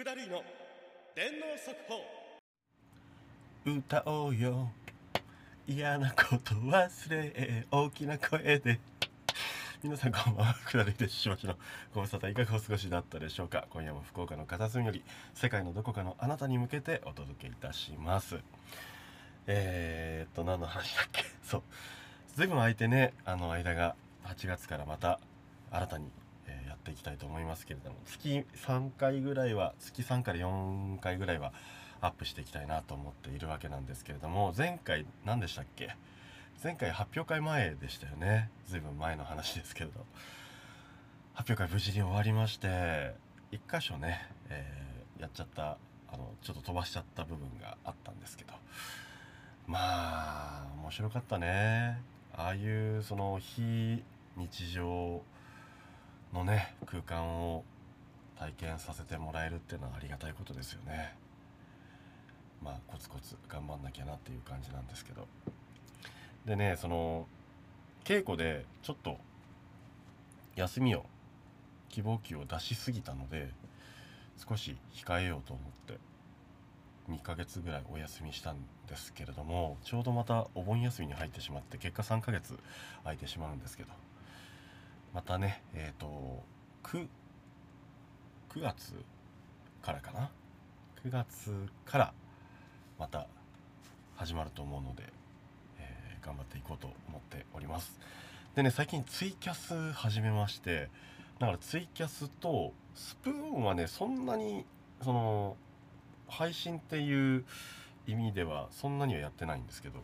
福田類の電脳速報。歌おうよ。嫌なこと忘れ大きな声で。皆さんこんばんは。福田類ですしばしの。ご無沙汰。いかがお過ごしだったでしょうか。今夜も福岡の片隅より世界のどこかのあなたに向けてお届けいたします。えー、っと何の話だっけ？そう。ずいぶん空いてねあの間が8月からまた新たに、っていきたいと思いますけれども月3回ぐらいは月3から4回ぐらいはアップしていきたいなと思っているわけなんですけれども前回何でしたっけ？前回発表会前でしたよね。ずいぶん前の話ですけれど。発表会無事に終わりまして1箇所ね、えーやっちゃったあのちょっと飛ばしちゃった部分があったんですけど。まあ面白かったね。ああいうその非日常のね空間を体験させてもらえるっていうのはありがたいことですよね。まあコツコツ頑張んなきゃなっていう感じなんですけど。でねその稽古でちょっと休みを希望期を出しすぎたので少し控えようと思って2ヶ月ぐらいお休みしたんですけれどもちょうどまたお盆休みに入ってしまって結果3ヶ月空いてしまうんですけど。またねえっ、と 9, 9月からかな？9月からまた始まると思うので、えー頑張っていこうと思っております。でね最近ツイキャス始めましてだからツイキャスとスプーンはねそんなにその配信っていう意味ではそんなにはやってないんですけど。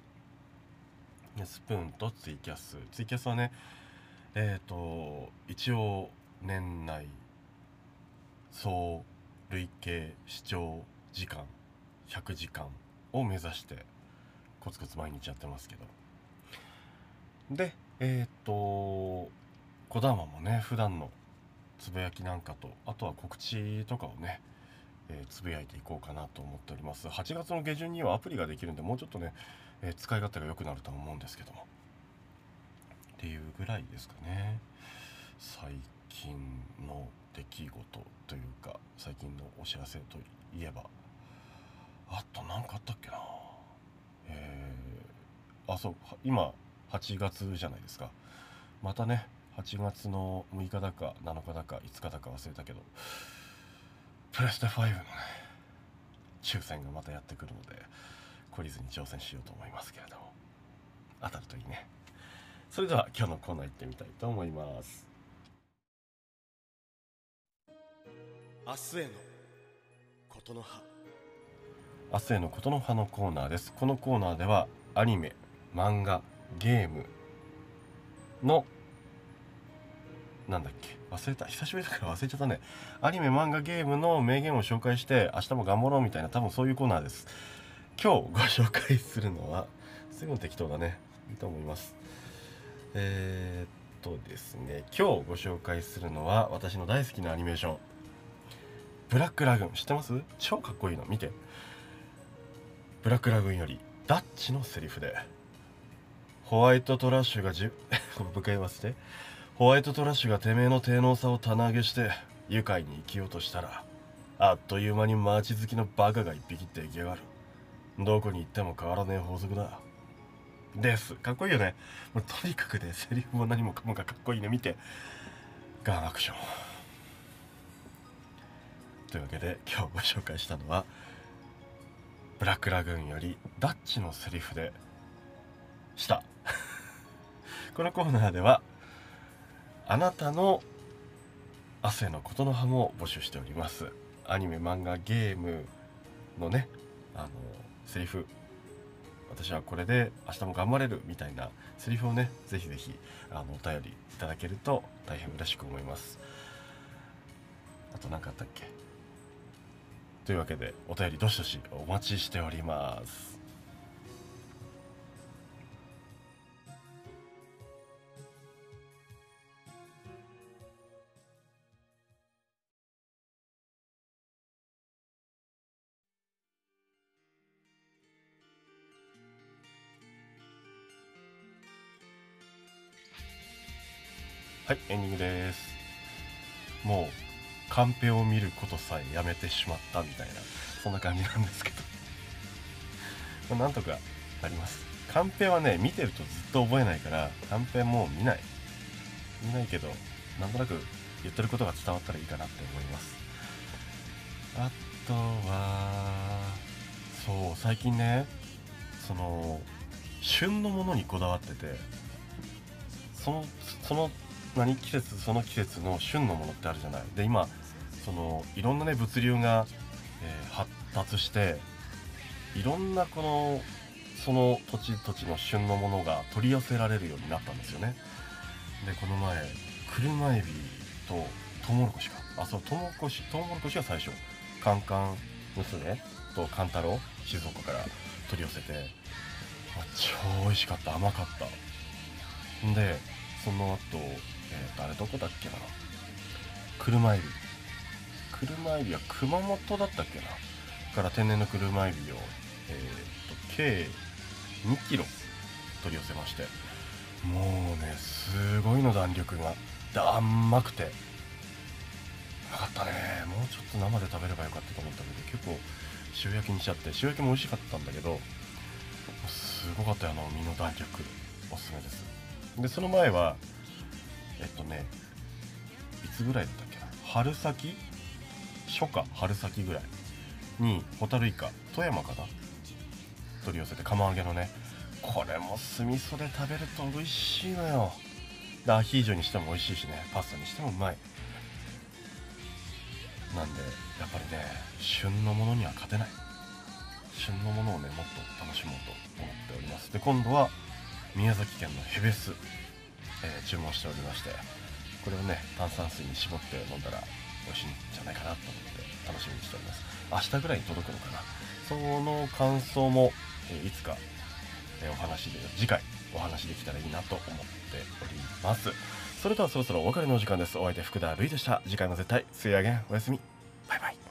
スプーンとツイキャス。ツイキャスはねえっ、と一応年内総累計視聴時間100時間を目指してコツコツ毎日やってますけど。でえっ、とこだまもね普段のつぶやきなんかとあとは告知とかをね、えーつぶやいていこうかなと思っております。8月の下旬にはアプリができるんでもうちょっとね、えー使い勝手が良くなるとは思うんですけども。っていうぐらいですかね。最近の出来事というか最近のお知らせといえば。あと何かあったっけな。えーあそう今8月じゃないですか。またね8月の6日だか7日だか5日だか忘れたけどプレステ5のね抽選がまたやってくるので懲りずに挑戦しようと思いますけれども。当たるといいね。それでは今日のコーナー行ってみたいと思います。明日へのことの葉。明日へのことの葉のコーナーです。このコーナーではアニメ漫画ゲームのなんだっけ？忘れた。久しぶりだから忘れちゃったね。アニメ漫画ゲームの名言を紹介して明日も頑張ろうみたいな多分そういうコーナーです。今日ご紹介するのは随分適当だね。いいと思いますえー、っとですね今日ご紹介するのは私の大好きなアニメーション。ブラックラグーン。知ってます？超かっこいいの。見て。ブラックラグーンよりダッチのセリフで。ホワイトトラッシュがじゅもう一回言わせてホワイトトラッシュがてめえの低能さを棚上げして愉快に生きようとしたらあっという間に街好きのバカが一匹出来上がる。どこに行っても変わらねえ法則だ。です。かっこいいよね。もうとにかくねセリフも何もかもがかっこいいね。見てガンアクション。というわけで今日ご紹介したのはブラックラグーンよりダッチのセリフでした。このコーナーではあなたの汗のことの葉も募集しております。アニメ漫画ゲームのねあのセリフ私はこれで明日も頑張れるみたいなセリフをねぜひぜひあのお便りいただけると大変嬉しく思います。あと何かあったっけ？というわけでお便りどしどしお待ちしております。はいエンディングです。もうカンペを見ることさえやめてしまったみたいなそんな感じなんですけど。ま なんとかなります。カンペはね見てるとずっと覚えないからカンペもう見ない。見ないけどなんとなく言ってることが伝わったらいいかなって思います。あとはそう最近ねその旬のものにこだわっててそのその何季節その季節の旬のものってあるじゃない。で今そのいろんなね物流が、えー発達していろんなこのその土地土地の旬のものが取り寄せられるようになったんですよね。でこの前車エビとトウモロコシか。あそうトウモロコシトウモロコシが最初カンカン娘とカンタロウ静岡から取り寄せてあ超美味しかった。甘かった。んでその後、えーとあれどこだっけな。車エビ。車エビは熊本だったっけな。から天然の車エビを、えーと計2キロ取り寄せまして。もうねすごいの弾力がで甘くて。よかったね。もうちょっと生で食べればよかったと思ったけど結構塩焼きにしちゃって塩焼きも美味しかったんだけどすごかったよあの身の弾力。おすすめです。でその前はえっとねいつぐらいだったっけな？春先？初夏？春先ぐらいにホタルイカ富山かな？取り寄せて釜揚げのね。これも酢味噌で食べると美味しいのよ。でアヒージョにしても美味しいしね。パスタにしてもうまい。なんでやっぱりね旬のものには勝てない。旬のものをねもっと楽しもうと思っております。で今度は宮崎県のヘベス、えー注文しておりましてこれをね炭酸水に絞って飲んだら美味しいんじゃないかなと思って楽しみにしております。明日ぐらいに届くのかな。その感想も、えいつか、えお話で次回お話できたらいいなと思っております。それではそろそろお別れのお時間です。お相手福田るいでした。次回も絶対水揚げんおやすみ。バイバイ。